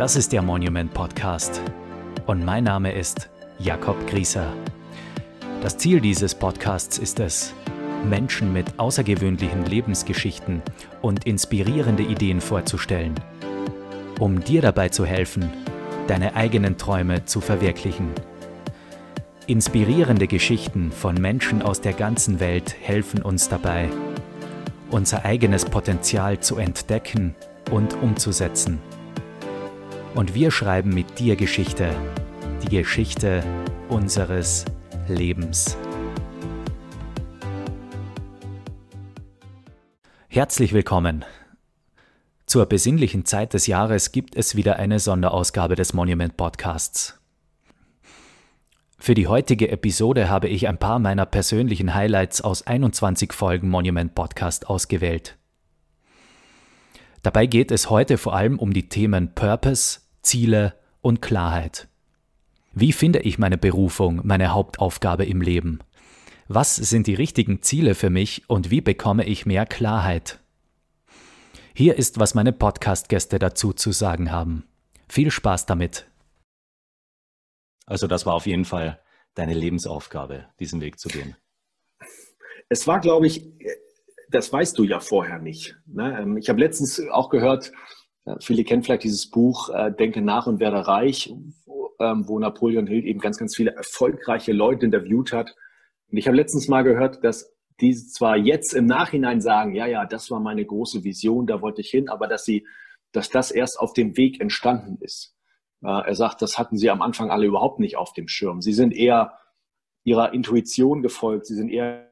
Das ist der Monument Podcast und mein Name ist Jakob Grieser. Das Ziel dieses Podcasts ist es, Menschen mit außergewöhnlichen Lebensgeschichten und inspirierende Ideen vorzustellen, um dir dabei zu helfen, deine eigenen Träume zu verwirklichen. Inspirierende Geschichten von Menschen aus der ganzen Welt helfen uns dabei, unser eigenes Potenzial zu entdecken und umzusetzen. Und wir schreiben mit dir Geschichte, die Geschichte unseres Lebens. Herzlich willkommen. Zur besinnlichen Zeit des Jahres gibt es wieder eine Sonderausgabe des Monument Podcasts. Für die heutige Episode habe ich ein paar meiner persönlichen Highlights aus 21 Folgen Monument Podcast ausgewählt. Dabei geht es heute vor allem um die Themen Purpose, Ziele und Klarheit. Wie finde ich meine Berufung, meine Hauptaufgabe im Leben? Was sind die richtigen Ziele für mich und wie bekomme ich mehr Klarheit? Hier ist, was meine Podcast-Gäste dazu zu sagen haben. Viel Spaß damit. Also das war auf jeden Fall deine Lebensaufgabe, diesen Weg zu gehen. Es war, glaube ich, das weißt du ja vorher nicht. Ne? Ähm, ich habe letztens auch gehört, viele kennen vielleicht dieses Buch äh, Denke nach und werde reich, ähm, wo Napoleon Hill eben ganz, ganz viele erfolgreiche Leute interviewt hat. Und ich habe letztens mal gehört, dass die zwar jetzt im Nachhinein sagen, ja, ja, das war meine große Vision, da wollte ich hin, aber dass sie, dass das erst auf dem Weg entstanden ist. Äh, er sagt, das hatten sie am Anfang alle überhaupt nicht auf dem Schirm. Sie sind eher ihrer Intuition gefolgt, sie sind eher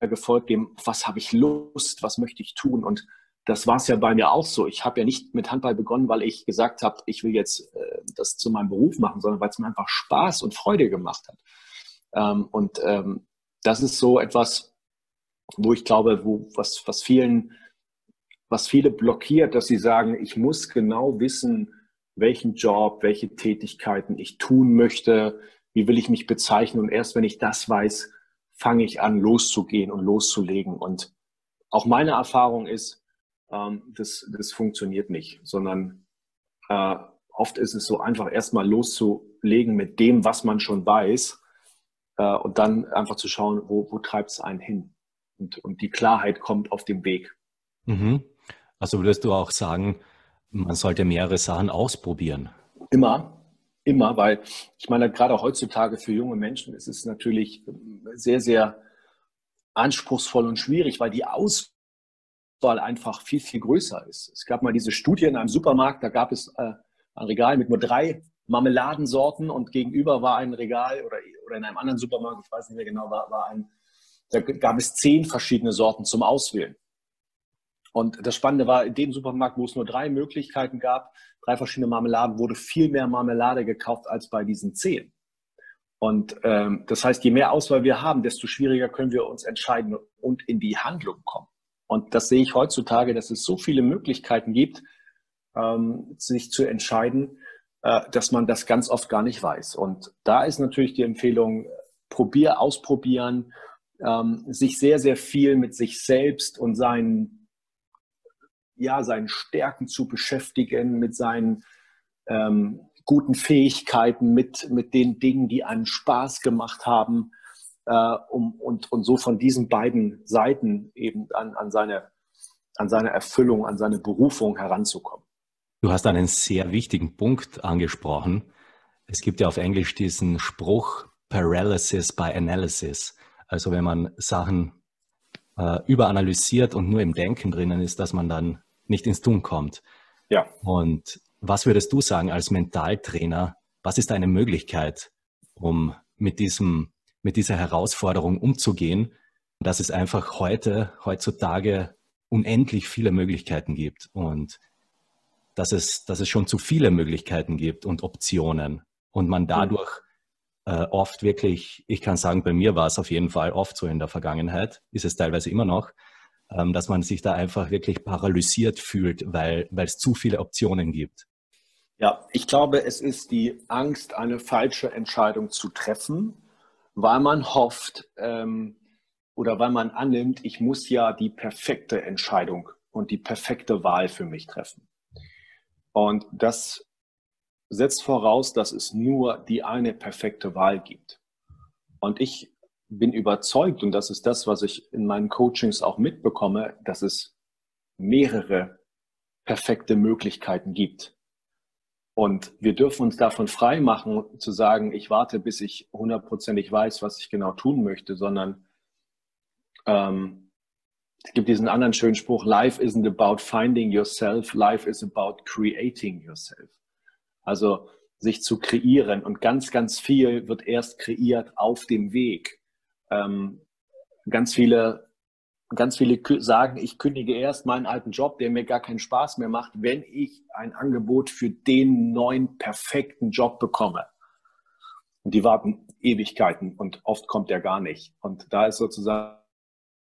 gefolgt dem, was habe ich Lust, was möchte ich tun. Und das war es ja bei mir auch so. Ich habe ja nicht mit Handball begonnen, weil ich gesagt habe, ich will jetzt äh, das zu meinem Beruf machen, sondern weil es mir einfach Spaß und Freude gemacht hat. Ähm, und ähm, das ist so etwas, wo ich glaube, wo, was, was vielen, was viele blockiert, dass sie sagen, ich muss genau wissen, welchen Job, welche Tätigkeiten ich tun möchte, wie will ich mich bezeichnen. Und erst wenn ich das weiß, fange ich an, loszugehen und loszulegen. Und auch meine Erfahrung ist, ähm, das, das funktioniert nicht, sondern äh, oft ist es so einfach erstmal loszulegen mit dem, was man schon weiß äh, und dann einfach zu schauen, wo, wo treibt es einen hin. Und, und die Klarheit kommt auf dem Weg. Mhm. Also würdest du auch sagen, man sollte mehrere Sachen ausprobieren? Immer, immer, weil ich meine, gerade heutzutage für junge Menschen ist es natürlich sehr, sehr anspruchsvoll und schwierig, weil die Auswahl einfach viel, viel größer ist. Es gab mal diese Studie in einem Supermarkt, da gab es äh, ein Regal mit nur drei Marmeladensorten und gegenüber war ein Regal oder, oder in einem anderen Supermarkt, ich weiß nicht mehr genau, war, war ein, da gab es zehn verschiedene Sorten zum Auswählen. Und das Spannende war, in dem Supermarkt, wo es nur drei Möglichkeiten gab, drei verschiedene Marmeladen, wurde viel mehr Marmelade gekauft als bei diesen zehn. Und ähm, das heißt, je mehr Auswahl wir haben, desto schwieriger können wir uns entscheiden und in die Handlung kommen. Und das sehe ich heutzutage, dass es so viele Möglichkeiten gibt, ähm, sich zu entscheiden, äh, dass man das ganz oft gar nicht weiß. Und da ist natürlich die Empfehlung, probier, ausprobieren, ähm, sich sehr, sehr viel mit sich selbst und seinen ja, seinen Stärken zu beschäftigen, mit seinen ähm, guten Fähigkeiten, mit, mit den Dingen, die einen Spaß gemacht haben, äh, um, und, und so von diesen beiden Seiten eben an, an, seine, an seine Erfüllung, an seine Berufung heranzukommen. Du hast einen sehr wichtigen Punkt angesprochen. Es gibt ja auf Englisch diesen Spruch Paralysis by Analysis. Also wenn man Sachen äh, überanalysiert und nur im Denken drinnen ist, dass man dann nicht ins Tun kommt. Ja. Und was würdest du sagen als Mentaltrainer? Was ist eine Möglichkeit, um mit diesem, mit dieser Herausforderung umzugehen, dass es einfach heute, heutzutage unendlich viele Möglichkeiten gibt und dass es, dass es schon zu viele Möglichkeiten gibt und Optionen und man dadurch äh, oft wirklich, ich kann sagen, bei mir war es auf jeden Fall oft so in der Vergangenheit, ist es teilweise immer noch, ähm, dass man sich da einfach wirklich paralysiert fühlt, weil, weil es zu viele Optionen gibt. Ja, ich glaube, es ist die Angst, eine falsche Entscheidung zu treffen, weil man hofft ähm, oder weil man annimmt, ich muss ja die perfekte Entscheidung und die perfekte Wahl für mich treffen. Und das setzt voraus, dass es nur die eine perfekte Wahl gibt. Und ich bin überzeugt, und das ist das, was ich in meinen Coachings auch mitbekomme, dass es mehrere perfekte Möglichkeiten gibt. Und wir dürfen uns davon frei machen, zu sagen, ich warte, bis ich hundertprozentig weiß, was ich genau tun möchte, sondern ähm, es gibt diesen anderen schönen Spruch, Life isn't about finding yourself, life is about creating yourself. Also sich zu kreieren und ganz, ganz viel wird erst kreiert auf dem Weg. Ähm, ganz viele ganz viele sagen, ich kündige erst meinen alten Job, der mir gar keinen Spaß mehr macht, wenn ich ein Angebot für den neuen perfekten Job bekomme. Und die warten Ewigkeiten und oft kommt der gar nicht. Und da ist sozusagen,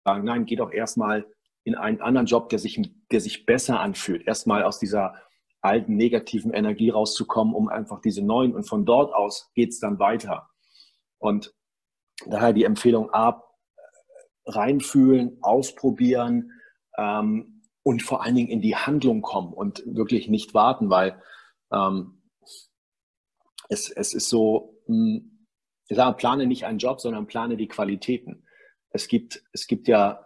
nein, geh doch erstmal in einen anderen Job, der sich, der sich besser anfühlt. Erstmal aus dieser alten negativen Energie rauszukommen, um einfach diese neuen und von dort aus geht es dann weiter. Und daher die Empfehlung A, reinfühlen, ausprobieren ähm, und vor allen Dingen in die Handlung kommen und wirklich nicht warten, weil ähm, es, es ist so, mh, hm, ich sage, plane nicht einen Job, sondern plane die Qualitäten. Es gibt, es gibt ja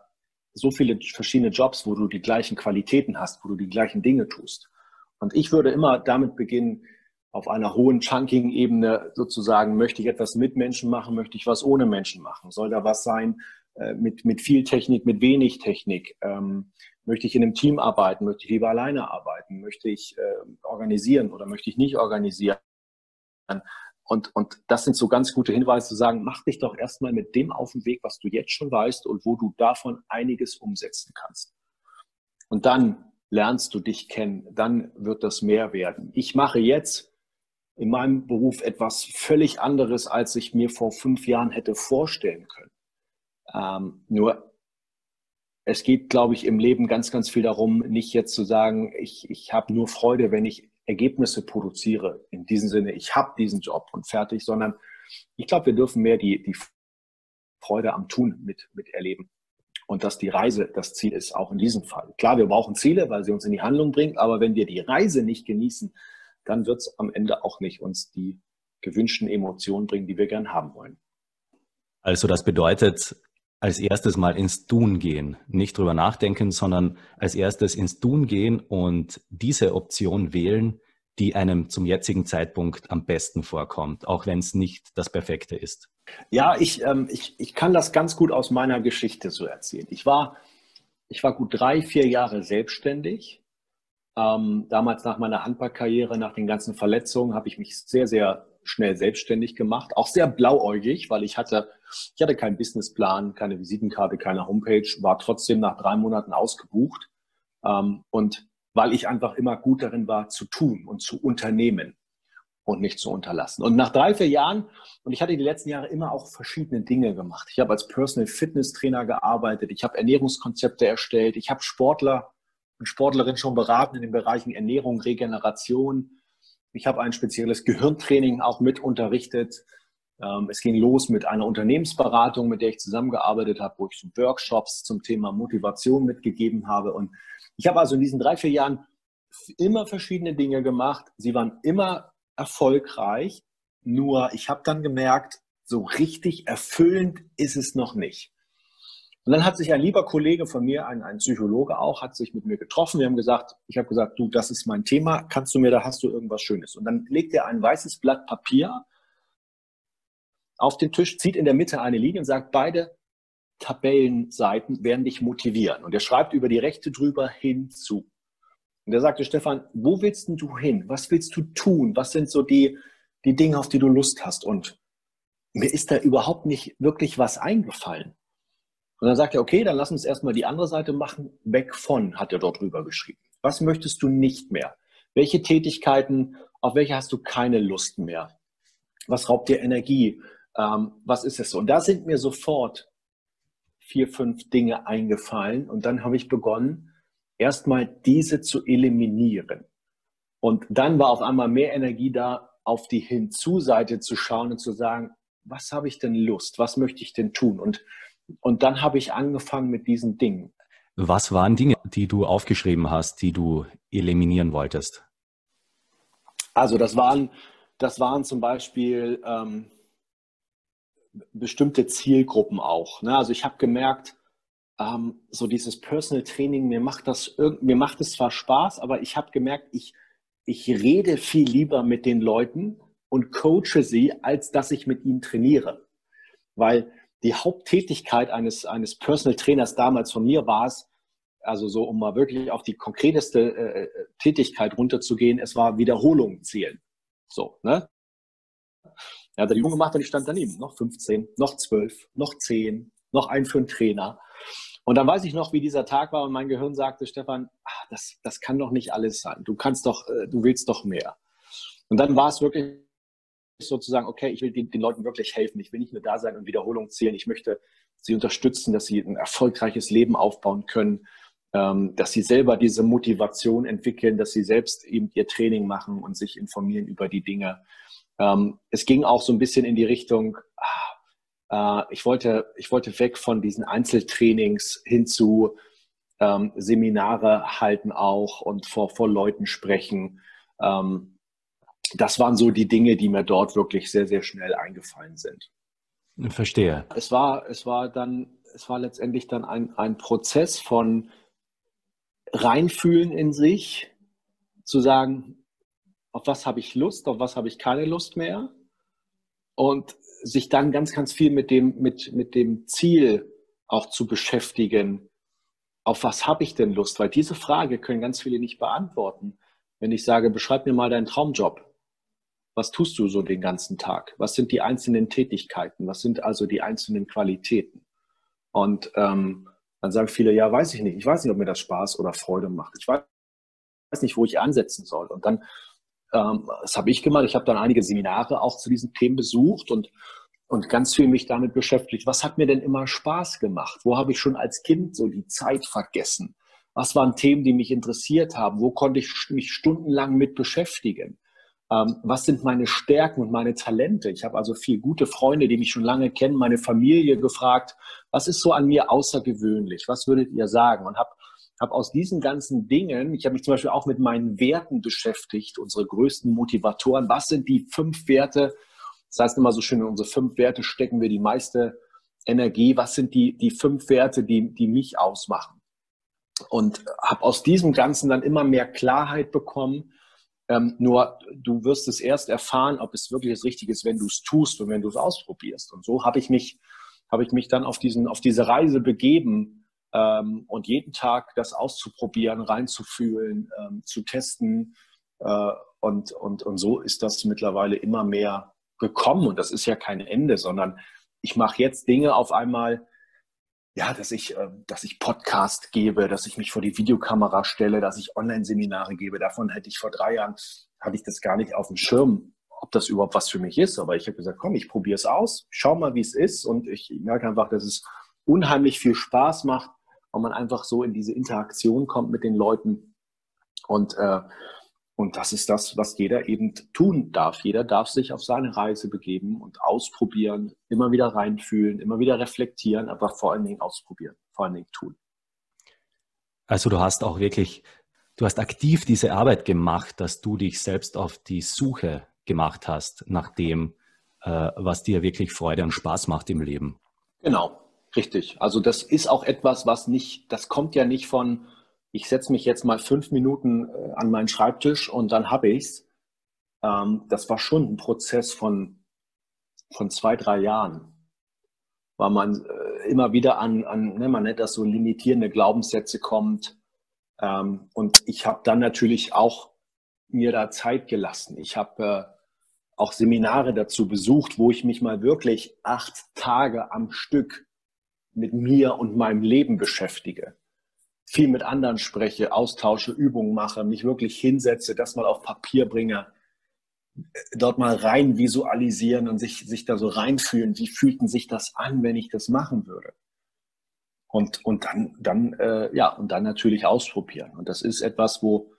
so viele verschiedene Jobs, wo du die gleichen Qualitäten hast, wo du die gleichen Dinge tust. Und ich würde immer damit beginnen, auf einer hohen Chunking-Ebene sozusagen, möchte ich etwas mit Menschen machen, möchte ich was ohne Menschen machen? Soll da was sein, äh, mit, mit viel Technik, mit wenig Technik? Ähm, möchte ich in einem Team arbeiten? Möchte ich lieber alleine arbeiten? Möchte ich äh, organisieren oder möchte ich nicht organisieren? Und, und das sind so ganz gute Hinweise zu sagen, mach dich doch erstmal mit dem auf den Weg, was du jetzt schon weißt und wo du davon einiges umsetzen kannst. Und dann lernst du dich kennen, dann wird das mehr werden. Ich mache jetzt in meinem Beruf etwas völlig anderes, als ich mir vor fünf Jahren hätte vorstellen können. Ähm, nur es geht, glaube ich, im Leben ganz, ganz viel darum, nicht jetzt zu sagen, ich, ich habe nur Freude, wenn ich Ergebnisse produziere. In diesem Sinne, ich habe diesen Job und fertig, sondern ich glaube, wir dürfen mehr die, die Freude am Tun mit, mit erleben. Und dass die Reise das Ziel ist, auch in diesem Fall. Klar, wir brauchen Ziele, weil sie uns in die Handlung bringen, aber wenn wir die Reise nicht genießen, dann wird es am Ende auch nicht uns die gewünschten Emotionen bringen, die wir gern haben wollen. Also das bedeutet, als erstes mal ins Tun gehen. Nicht drüber nachdenken, sondern als erstes ins Tun gehen und diese Option wählen, die einem zum jetzigen Zeitpunkt am besten vorkommt, auch wenn es nicht das Perfekte ist. Ja, ich, ähm, ich, ich kann das ganz gut aus meiner Geschichte so erzählen. Ich war, ich war gut drei, vier Jahre selbstständig. Ähm, damals nach meiner Handballkarriere, nach den ganzen Verletzungen, habe ich mich sehr, sehr schnell selbstständig gemacht, auch sehr blauäugig, weil ich hatte, ich hatte keinen Businessplan, keine Visitenkarte, keine Homepage, war trotzdem nach drei Monaten ausgebucht ähm, und weil ich einfach immer gut darin war, zu tun und zu unternehmen und nicht zu unterlassen. Und nach drei, vier Jahren, und ich hatte die letzten Jahre immer auch verschiedene Dinge gemacht. Ich habe als Personal Fitness Trainer gearbeitet, ich habe Ernährungskonzepte erstellt, ich habe Sportler und Sportlerinnen schon beraten in den Bereichen Ernährung, Regeneration, ich habe ein spezielles Gehirntraining auch mit unterrichtet. Ähm, es ging los mit einer Unternehmensberatung, mit der ich zusammengearbeitet habe, wo ich so Workshops zum Thema Motivation mitgegeben habe. Und ich habe also in diesen drei, vier Jahren immer verschiedene Dinge gemacht. Sie waren immer erfolgreich. Nur ich habe dann gemerkt, so richtig erfüllend ist es noch nicht. Und dann hat sich ein lieber Kollege von mir, ein, ein Psychologe auch, hat sich mit mir getroffen. Wir haben gesagt, ich habe gesagt, du, das ist mein Thema, kannst du mir, da hast du irgendwas Schönes. Und dann legt er ein weißes Blatt Papier auf den Tisch, zieht in der Mitte eine Linie und sagt, beide Tabellenseiten werden dich motivieren. Und er schreibt über die rechte drüber hinzu. Und er sagte, Stefan, wo willst denn du hin? Was willst du tun? Was sind so die, die Dinge, auf die du Lust hast? Und mir ist da überhaupt nicht wirklich was eingefallen. Und dann sagt er, okay, dann lass uns erstmal die andere Seite machen. Weg von, hat er dort drüber geschrieben. Was möchtest du nicht mehr? Welche Tätigkeiten, auf welche hast du keine Lust mehr? Was raubt dir Energie? Ähm, was ist es so? Und da sind mir sofort vier, fünf Dinge eingefallen. Und dann habe ich begonnen, erstmal diese zu eliminieren. Und dann war auf einmal mehr Energie da, auf die Hinzu-Seite zu schauen und zu sagen, was habe ich denn Lust? Was möchte ich denn tun? Und und dann habe ich angefangen mit diesen Dingen. Was waren Dinge, die du aufgeschrieben hast, die du eliminieren wolltest? Also das waren, das waren zum Beispiel ähm, bestimmte Zielgruppen auch. Ne? Also ich habe gemerkt, ähm, so dieses Personal Training, mir macht das mir macht es zwar Spaß, aber ich habe gemerkt, ich, ich rede viel lieber mit den Leuten und coache sie, als dass ich mit ihnen trainiere. Weil die Haupttätigkeit eines, eines Personal Trainers damals von mir war es, also so, um mal wirklich auf die konkreteste äh, Tätigkeit runterzugehen, es war Wiederholungen zählen. So, ne? Er hat die Übung gemacht und ich stand daneben. Noch 15, noch 12, noch 10, noch ein für einen Trainer. Und dann weiß ich noch, wie dieser Tag war und mein Gehirn sagte, Stefan, ach, das, das kann doch nicht alles sein. Du kannst doch, äh, du willst doch mehr. Und dann war es wirklich sozusagen, okay, ich will den, den Leuten wirklich helfen. Ich will nicht nur da sein und Wiederholungen zählen. Ich möchte sie unterstützen, dass sie ein erfolgreiches Leben aufbauen können, ähm, dass sie selber diese Motivation entwickeln, dass sie selbst eben ihr Training machen und sich informieren über die Dinge. Ähm, es ging auch so ein bisschen in die Richtung, ah, äh, ich, wollte, ich wollte weg von diesen Einzeltrainings hin zu ähm, Seminare halten auch und vor, vor Leuten sprechen. Ähm, das waren so die Dinge, die mir dort wirklich sehr, sehr schnell eingefallen sind. Verstehe. Es war, es war dann, es war letztendlich dann ein, ein Prozess von reinfühlen in sich, zu sagen, auf was habe ich Lust, auf was habe ich keine Lust mehr und sich dann ganz, ganz viel mit dem, mit, mit dem Ziel auch zu beschäftigen, auf was habe ich denn Lust? Weil diese Frage können ganz viele nicht beantworten. Wenn ich sage, beschreib mir mal deinen Traumjob, was tust du so den ganzen Tag? Was sind die einzelnen Tätigkeiten? Was sind also die einzelnen Qualitäten? Und ähm, dann sagen viele, ja, weiß ich nicht. Ich weiß nicht, ob mir das Spaß oder Freude macht. Ich weiß nicht, wo ich ansetzen soll. Und dann, ähm, das habe ich gemacht. Ich habe dann einige Seminare auch zu diesen Themen besucht und, und ganz viel mich damit beschäftigt. Was hat mir denn immer Spaß gemacht? Wo habe ich schon als Kind so die Zeit vergessen? Was waren Themen, die mich interessiert haben? Wo konnte ich mich stundenlang mit beschäftigen? Ähm, was sind meine Stärken und meine Talente. Ich habe also viele gute Freunde, die mich schon lange kennen, meine Familie gefragt, was ist so an mir außergewöhnlich? Was würdet ihr sagen? Und habe hab aus diesen ganzen Dingen, ich habe mich zum Beispiel auch mit meinen Werten beschäftigt, unsere größten Motivatoren. Was sind die fünf Werte? Das heißt immer so schön, in unsere fünf Werte stecken wir die meiste Energie. Was sind die, die fünf Werte, die, die mich ausmachen? Und habe aus diesem Ganzen dann immer mehr Klarheit bekommen, ähm, nur du wirst es erst erfahren, ob es wirklich das Richtige ist, wenn du es tust und wenn du es ausprobierst. Und so habe ich mich, habe ich mich dann auf diesen, auf diese Reise begeben ähm, und jeden Tag das auszuprobieren, reinzufühlen, ähm, zu testen. Äh, und, und, und so ist das mittlerweile immer mehr gekommen. Und das ist ja kein Ende, sondern ich mache jetzt Dinge auf einmal, ja, dass ich, äh, dass ich Podcast gebe, dass ich mich vor die Videokamera stelle, dass ich Online-Seminare gebe. Davon hätte ich vor drei Jahren, hatte ich das gar nicht auf dem Schirm, ob das überhaupt was für mich ist. Aber ich habe gesagt, komm, ich probiere es aus, schau mal, wie es ist. Und ich merke einfach, dass es unheimlich viel Spaß macht, weil man einfach so in diese Interaktion kommt mit den Leuten. Und äh, und das ist das, was jeder eben tun darf. Jeder darf sich auf seine Reise begeben und ausprobieren, immer wieder reinfühlen, immer wieder reflektieren, aber vor allen Dingen ausprobieren, vor allen Dingen tun. Also du hast auch wirklich, du hast aktiv diese Arbeit gemacht, dass du dich selbst auf die Suche gemacht hast nach dem, äh, was dir wirklich Freude und Spaß macht im Leben. Genau, richtig. Also das ist auch etwas, was nicht, das kommt ja nicht von, ich setze mich jetzt mal fünf Minuten äh, an meinen Schreibtisch und dann habe ich's. Ähm, das war schon ein Prozess von, von zwei, drei Jahren. Weil man äh, immer wieder an, an ne, man nennt das so limitierende Glaubenssätze kommt. Ähm, und ich habe dann natürlich auch mir da Zeit gelassen. Ich habe äh, auch Seminare dazu besucht, wo ich mich mal wirklich acht Tage am Stück mit mir und meinem Leben beschäftige viel mit anderen spreche, austausche, Übungen mache, mich wirklich hinsetze, das mal auf Papier bringe, dort mal rein visualisieren und sich, sich da so reinfühlen, wie fühlten sich das an, wenn ich das machen würde. Und, und dann, dann, äh, ja, und dann natürlich ausprobieren. Und das ist etwas, wo,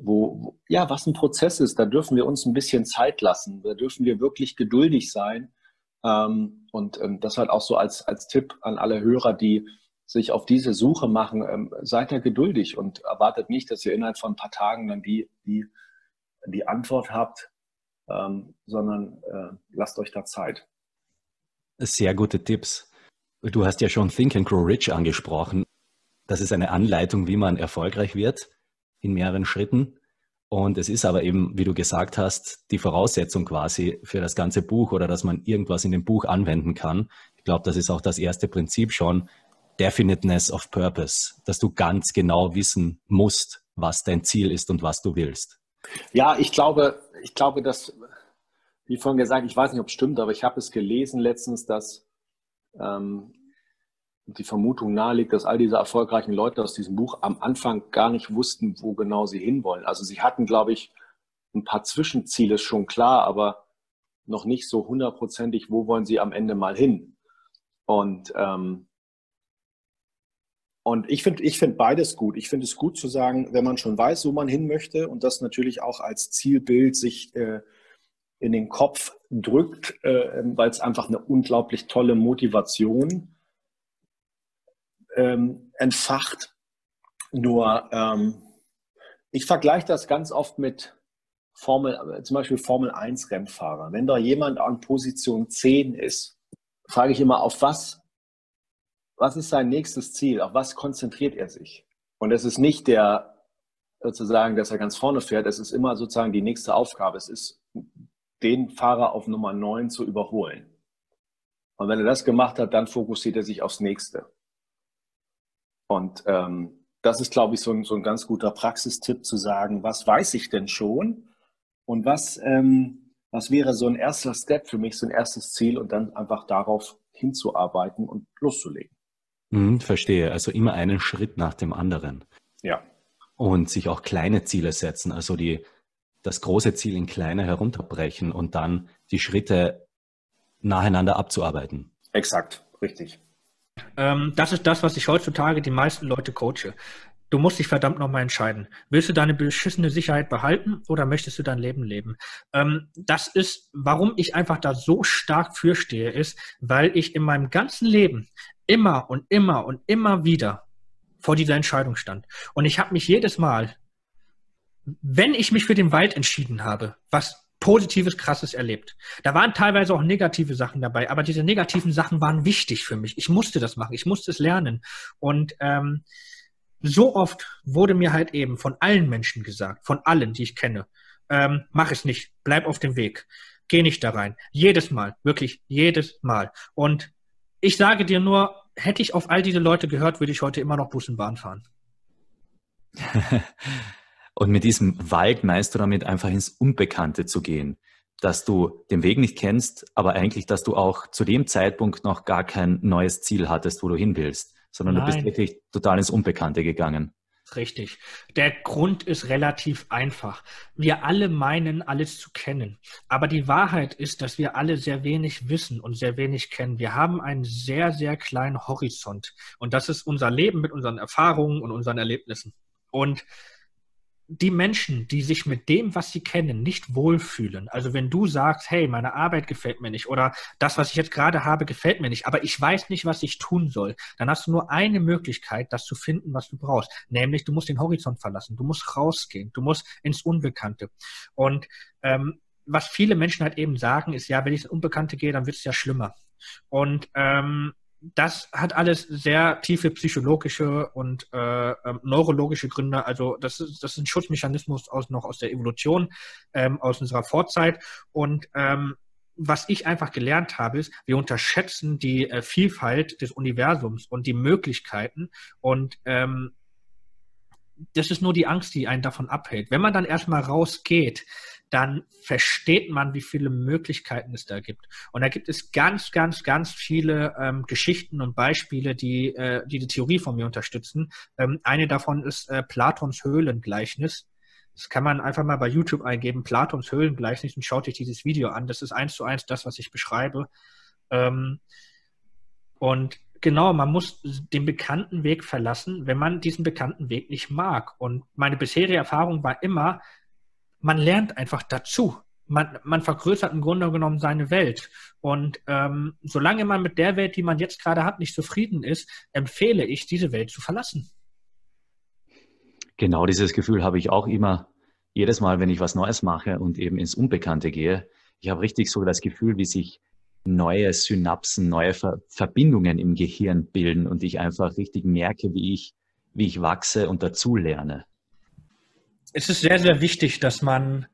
wo, wo, ja, was ein Prozess ist, da dürfen wir uns ein bisschen Zeit lassen, da dürfen wir wirklich geduldig sein. Ähm, und ähm, das halt auch so als, als Tipp an alle Hörer, die sich auf diese Suche machen, ähm, seid da geduldig und erwartet nicht, dass ihr innerhalb von ein paar Tagen dann die, die die Antwort habt, ähm, sondern äh, lasst euch da Zeit. Sehr gute Tipps. Du hast ja schon Think and Grow Rich angesprochen. Das ist eine Anleitung, wie man erfolgreich wird in mehreren Schritten. Und es ist aber eben, wie du gesagt hast, die Voraussetzung quasi für das ganze Buch oder dass man irgendwas in dem Buch anwenden kann. Ich glaube, das ist auch das erste Prinzip schon. Definiteness of Purpose, dass du ganz genau wissen musst, was dein Ziel ist und was du willst. Ja, ich glaube, ich glaube, dass, wie vorhin gesagt, ich weiß nicht, ob es stimmt, aber ich habe es gelesen letztens, dass ähm, die Vermutung naheliegt, dass all diese erfolgreichen Leute aus diesem Buch am Anfang gar nicht wussten, wo genau sie hinwollen. Also sie hatten, glaube ich, ein paar Zwischenziele schon klar, aber noch nicht so hundertprozentig, wo wollen sie am Ende mal hin. Und ähm, und ich finde ich finde beides gut. Ich finde es gut zu sagen, wenn man schon weiß, wo man hin möchte und das natürlich auch als Zielbild sich äh, in den Kopf drückt, äh, weil es einfach eine unglaublich tolle Motivation ähm, entfacht. Nur ähm, ich vergleiche das ganz oft mit Formel, zum Beispiel Formel 1 Rennfahrer. Wenn da jemand an Position 10 ist, frage ich immer, auf was was ist sein nächstes Ziel? Auf was konzentriert er sich? Und es ist nicht der, sozusagen, dass er ganz vorne fährt. Es ist immer sozusagen die nächste Aufgabe. Es ist, den Fahrer auf Nummer 9 zu überholen. Und wenn er das gemacht hat, dann fokussiert er sich aufs nächste. Und ähm, das ist, glaube ich, so ein, so ein ganz guter Praxistipp zu sagen, was weiß ich denn schon und was, ähm, was wäre so ein erster Step für mich, so ein erstes Ziel und dann einfach darauf hinzuarbeiten und loszulegen. Mhm, verstehe. Also immer einen Schritt nach dem anderen. Ja. Und sich auch kleine Ziele setzen, also die, das große Ziel in kleine herunterbrechen und dann die Schritte nacheinander abzuarbeiten. Exakt, richtig. Ähm, das ist das, was ich heutzutage die meisten Leute coache. Du musst dich verdammt nochmal entscheiden. Willst du deine beschissene Sicherheit behalten oder möchtest du dein Leben leben? Ähm, das ist, warum ich einfach da so stark fürstehe, ist, weil ich in meinem ganzen Leben immer und immer und immer wieder vor dieser Entscheidung stand. Und ich habe mich jedes Mal, wenn ich mich für den Wald entschieden habe, was Positives, Krasses erlebt. Da waren teilweise auch negative Sachen dabei, aber diese negativen Sachen waren wichtig für mich. Ich musste das machen, ich musste es lernen. Und ähm, so oft wurde mir halt eben von allen Menschen gesagt, von allen, die ich kenne, ähm, mach es nicht, bleib auf dem Weg, geh nicht da rein. Jedes Mal, wirklich jedes Mal. Und ich sage dir nur, hätte ich auf all diese Leute gehört, würde ich heute immer noch Bus und Bahn fahren. und mit diesem Wald meinst du damit einfach ins Unbekannte zu gehen, dass du den Weg nicht kennst, aber eigentlich, dass du auch zu dem Zeitpunkt noch gar kein neues Ziel hattest, wo du hin willst, sondern Nein. du bist wirklich total ins Unbekannte gegangen. Richtig. Der Grund ist relativ einfach. Wir alle meinen, alles zu kennen. Aber die Wahrheit ist, dass wir alle sehr wenig wissen und sehr wenig kennen. Wir haben einen sehr, sehr kleinen Horizont. Und das ist unser Leben mit unseren Erfahrungen und unseren Erlebnissen. Und die Menschen, die sich mit dem, was sie kennen, nicht wohlfühlen, also wenn du sagst, hey, meine Arbeit gefällt mir nicht oder das, was ich jetzt gerade habe, gefällt mir nicht, aber ich weiß nicht, was ich tun soll, dann hast du nur eine Möglichkeit, das zu finden, was du brauchst, nämlich du musst den Horizont verlassen, du musst rausgehen, du musst ins Unbekannte. Und ähm, was viele Menschen halt eben sagen, ist, ja, wenn ich ins Unbekannte gehe, dann wird es ja schlimmer. Und ähm, das hat alles sehr tiefe psychologische und äh, ähm, neurologische Gründe. Also das ist, das ist ein Schutzmechanismus aus, noch aus der Evolution, ähm, aus unserer Vorzeit. Und ähm, was ich einfach gelernt habe, ist, wir unterschätzen die äh, Vielfalt des Universums und die Möglichkeiten. Und ähm, das ist nur die Angst, die einen davon abhält. Wenn man dann erstmal rausgeht, dann versteht man, wie viele Möglichkeiten es da gibt. Und da gibt es ganz, ganz, ganz viele ähm, Geschichten und Beispiele, die, äh, die die Theorie von mir unterstützen. Ähm, eine davon ist äh, Platons Höhlengleichnis. Das kann man einfach mal bei YouTube eingeben, Platons Höhlengleichnis, und schaut euch dieses Video an. Das ist eins zu eins das, was ich beschreibe. Ähm, und genau, man muss den bekannten Weg verlassen, wenn man diesen bekannten Weg nicht mag. Und meine bisherige Erfahrung war immer, man lernt einfach dazu. Man, man vergrößert im Grunde genommen seine Welt. Und ähm, solange man mit der Welt, die man jetzt gerade hat, nicht zufrieden ist, empfehle ich, diese Welt zu verlassen. Genau dieses Gefühl habe ich auch immer, jedes Mal, wenn ich was Neues mache und eben ins Unbekannte gehe, ich habe richtig so das Gefühl, wie sich neue Synapsen, neue Ver Verbindungen im Gehirn bilden und ich einfach richtig merke, wie ich, wie ich wachse und dazu lerne. Es ist sehr, sehr wichtig, dass man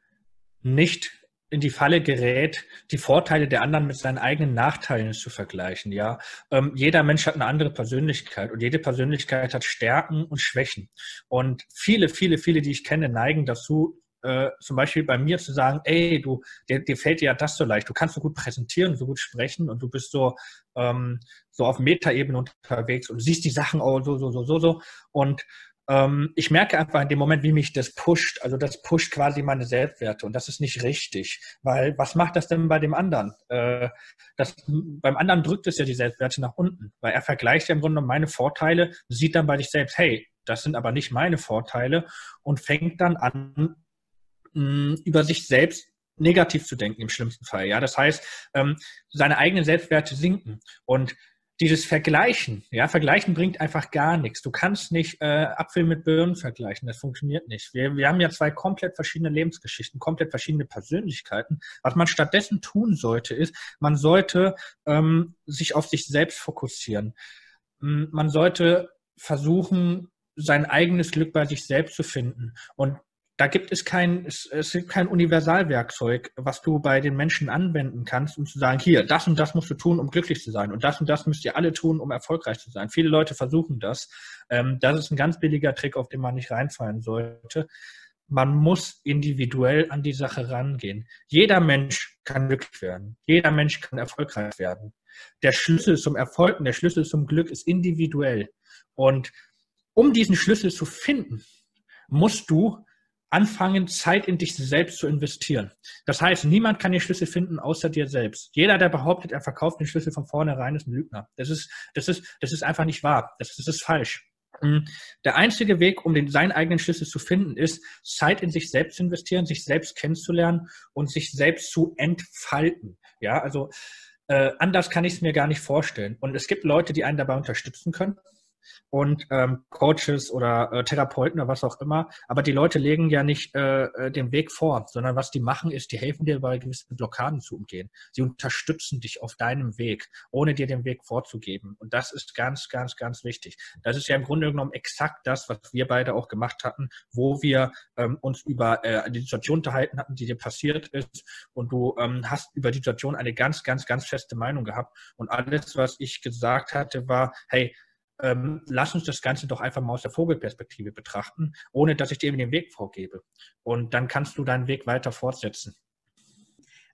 nicht in die Falle gerät, die Vorteile der anderen mit seinen eigenen Nachteilen zu vergleichen. Ja, ähm, jeder Mensch hat eine andere Persönlichkeit und jede Persönlichkeit hat Stärken und Schwächen. Und viele, viele, viele, die ich kenne, neigen dazu, äh, zum Beispiel bei mir zu sagen, ey, du, dir, dir fällt dir ja das so leicht, du kannst so gut präsentieren, so gut sprechen und du bist so, ähm, so auf Metaebene unterwegs und siehst die Sachen auch so, so, so, so, so. Und ich merke einfach in dem Moment, wie mich das pusht. Also das pusht quasi meine Selbstwerte und das ist nicht richtig, weil was macht das denn bei dem anderen? Äh, das, beim anderen drückt es ja die Selbstwerte nach unten, weil er vergleicht ja im Grunde meine Vorteile, sieht dann bei sich selbst, hey, das sind aber nicht meine Vorteile und fängt dann an, mh, über sich selbst negativ zu denken im schlimmsten Fall. Ja, das heißt, ähm, seine eigenen Selbstwerte sinken und dieses Vergleichen, ja, Vergleichen bringt einfach gar nichts. Du kannst nicht äh, Apfel mit Birnen vergleichen, das funktioniert nicht. Wir, wir haben ja zwei komplett verschiedene Lebensgeschichten, komplett verschiedene Persönlichkeiten. Was man stattdessen tun sollte, ist, man sollte ähm, sich auf sich selbst fokussieren. Man sollte versuchen, sein eigenes Glück bei sich selbst zu finden. Und da gibt es kein, es, es kein Universalwerkzeug, was du bei den Menschen anwenden kannst, um zu sagen, hier, das und das musst du tun, um glücklich zu sein. Und das und das müsst ihr alle tun, um erfolgreich zu sein. Viele Leute versuchen das. Ähm, das ist ein ganz billiger Trick, auf den man nicht reinfallen sollte. Man muss individuell an die Sache rangehen. Jeder Mensch kann glücklich werden. Jeder Mensch kann erfolgreich werden. Der Schlüssel zum Erfolg und der Schlüssel zum Glück ist individuell. Und um diesen Schlüssel zu finden, musst du anfangen, Zeit in dich selbst zu investieren. Das heißt, niemand kann den Schlüssel finden außer dir selbst. Jeder, der behauptet, er verkauft den Schlüssel von vornherein, ist ein Lügner. Das ist, das ist, das ist einfach nicht wahr. Das, das ist falsch. Hm. Der einzige Weg, um den, seinen eigenen Schlüssel zu finden, ist, Zeit in sich selbst zu investieren, sich selbst kennenzulernen und sich selbst zu entfalten. Ja, also äh, anders kann ich es mir gar nicht vorstellen. Und es gibt Leute, die einen dabei unterstützen können und ähm, Coaches oder äh, Therapeuten oder was auch immer. Aber die Leute legen ja nicht äh, äh, den Weg vor, sondern was die machen, ist, die helfen dir bei gewissen Blockaden zu umgehen. Sie unterstützen dich auf deinem Weg, ohne dir den Weg vorzugeben. Und das ist ganz, ganz, ganz wichtig. Das ist ja im Grunde genommen exakt das, was wir beide auch gemacht hatten, wo wir ähm, uns über äh, die Situation unterhalten hatten, die dir passiert ist. Und du ähm, hast über die Situation eine ganz, ganz, ganz feste Meinung gehabt. Und alles, was ich gesagt hatte, war, hey, ähm, lass uns das Ganze doch einfach mal aus der Vogelperspektive betrachten, ohne dass ich dir eben den Weg vorgebe. Und dann kannst du deinen Weg weiter fortsetzen.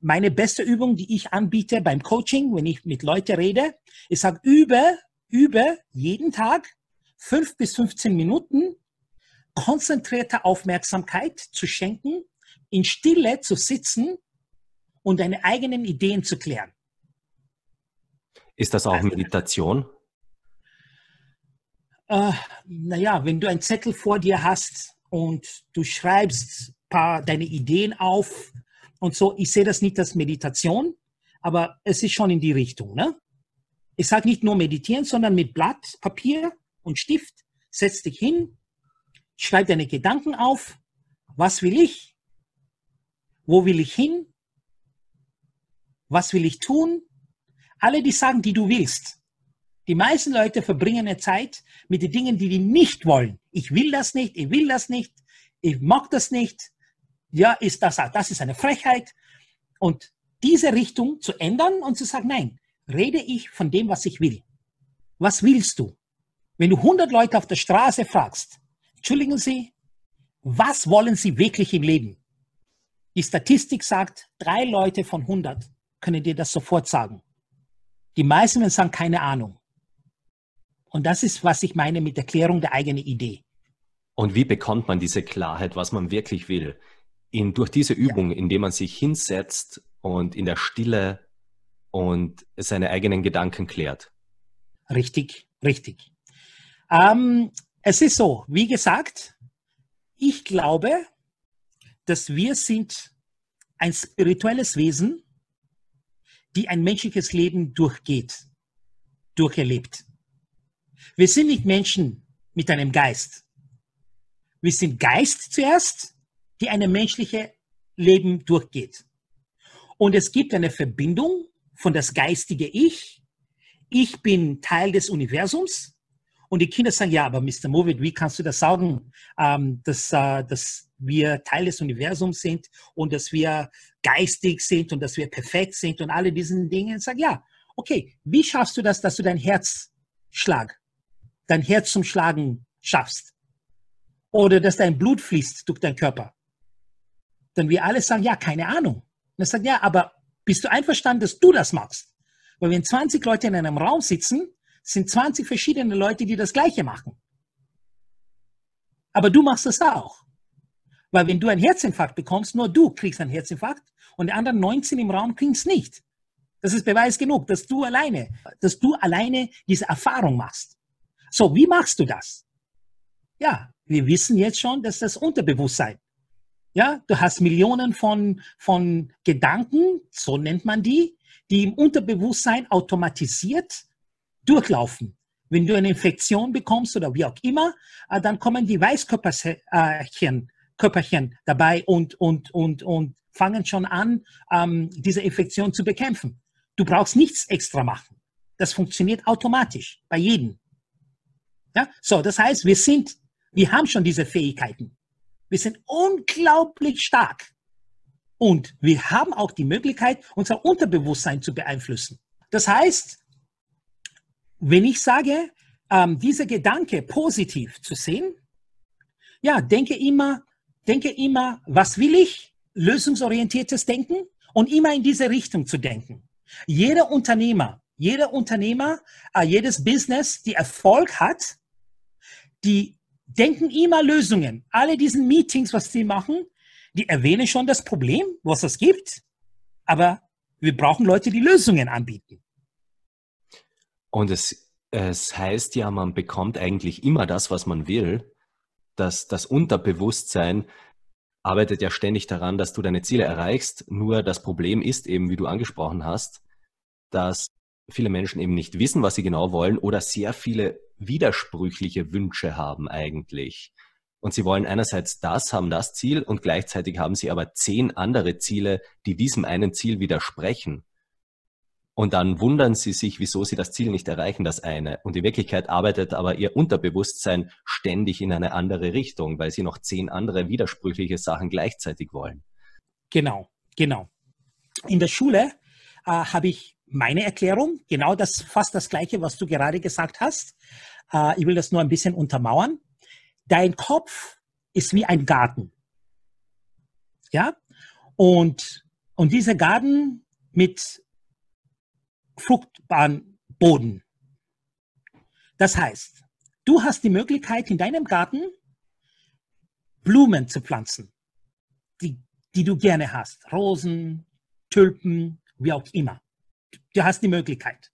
Meine beste Übung, die ich anbiete beim Coaching, wenn ich mit Leuten rede, ich sage, übe, übe jeden Tag fünf bis 15 Minuten konzentrierte Aufmerksamkeit zu schenken, in Stille zu sitzen und deine eigenen Ideen zu klären. Ist das auch also, Meditation? Äh, naja, wenn du einen Zettel vor dir hast und du schreibst paar deine Ideen auf und so, ich sehe das nicht als Meditation, aber es ist schon in die Richtung. Ne? Ich sage nicht nur meditieren, sondern mit Blatt, Papier und Stift, setz dich hin, schreib deine Gedanken auf. Was will ich? Wo will ich hin? Was will ich tun? Alle die sagen, die du willst. Die meisten Leute verbringen eine Zeit mit den Dingen, die die nicht wollen. Ich will das nicht, ich will das nicht, ich mag das nicht. Ja, ist das, das ist eine Frechheit. Und diese Richtung zu ändern und zu sagen, nein, rede ich von dem, was ich will. Was willst du? Wenn du 100 Leute auf der Straße fragst, entschuldigen Sie, was wollen Sie wirklich im Leben? Die Statistik sagt, drei Leute von 100 können dir das sofort sagen. Die meisten werden sagen, keine Ahnung. Und das ist, was ich meine mit Erklärung der eigenen Idee. Und wie bekommt man diese Klarheit, was man wirklich will? In, durch diese Übung, ja. indem man sich hinsetzt und in der Stille und seine eigenen Gedanken klärt. Richtig, richtig. Ähm, es ist so, wie gesagt, ich glaube, dass wir sind ein spirituelles Wesen, die ein menschliches Leben durchgeht, durcherlebt. Wir sind nicht Menschen mit einem Geist. Wir sind Geist zuerst die ein menschliches Leben durchgeht. Und es gibt eine Verbindung von das geistige Ich. Ich bin Teil des Universums. Und die Kinder sagen, ja, aber Mr. Movid, wie kannst du das sagen, ähm, dass, äh, dass wir Teil des Universums sind und dass wir geistig sind und dass wir perfekt sind und alle diesen Dinge. Ich sage, ja, okay, wie schaffst du das, dass du dein Herzschlag, dein Herz zum Schlagen schaffst? Oder dass dein Blut fließt durch deinen Körper? Dann wir alle sagen, ja, keine Ahnung. Und er sagt, ja, aber bist du einverstanden, dass du das machst? Weil wenn 20 Leute in einem Raum sitzen, sind 20 verschiedene Leute, die das Gleiche machen. Aber du machst das auch. Weil wenn du einen Herzinfarkt bekommst, nur du kriegst einen Herzinfarkt und die anderen 19 im Raum kriegen es nicht. Das ist Beweis genug, dass du alleine, dass du alleine diese Erfahrung machst. So, wie machst du das? Ja, wir wissen jetzt schon, dass das Unterbewusstsein ja, du hast Millionen von, von Gedanken, so nennt man die, die im Unterbewusstsein automatisiert durchlaufen. Wenn du eine Infektion bekommst oder wie auch immer, äh, dann kommen die Weißkörperchen Körperchen dabei und, und, und, und fangen schon an, ähm, diese Infektion zu bekämpfen. Du brauchst nichts extra machen. Das funktioniert automatisch bei jedem. Ja? So, das heißt, wir sind, wir haben schon diese Fähigkeiten. Wir sind unglaublich stark. Und wir haben auch die Möglichkeit, unser Unterbewusstsein zu beeinflussen. Das heißt, wenn ich sage, ähm, dieser Gedanke positiv zu sehen, ja, denke immer, denke immer, was will ich? Lösungsorientiertes Denken und immer in diese Richtung zu denken. Jeder Unternehmer, jeder Unternehmer, äh, jedes Business, die Erfolg hat, die denken immer Lösungen. Alle diesen Meetings, was sie machen, die erwähnen schon das Problem, was es gibt, aber wir brauchen Leute, die Lösungen anbieten. Und es, es heißt ja, man bekommt eigentlich immer das, was man will. dass das Unterbewusstsein arbeitet ja ständig daran, dass du deine Ziele erreichst. Nur das Problem ist eben, wie du angesprochen hast, dass viele Menschen eben nicht wissen, was sie genau wollen oder sehr viele widersprüchliche Wünsche haben eigentlich. Und sie wollen einerseits das, haben das Ziel und gleichzeitig haben sie aber zehn andere Ziele, die diesem einen Ziel widersprechen. Und dann wundern sie sich, wieso sie das Ziel nicht erreichen, das eine. Und in Wirklichkeit arbeitet aber ihr Unterbewusstsein ständig in eine andere Richtung, weil sie noch zehn andere widersprüchliche Sachen gleichzeitig wollen. Genau, genau. In der Schule äh, habe ich meine Erklärung, genau das, fast das Gleiche, was du gerade gesagt hast. Äh, ich will das nur ein bisschen untermauern. Dein Kopf ist wie ein Garten. Ja? Und, und dieser Garten mit fruchtbaren Boden. Das heißt, du hast die Möglichkeit, in deinem Garten Blumen zu pflanzen, die, die du gerne hast. Rosen, Tulpen, wie auch immer. Du hast die Möglichkeit.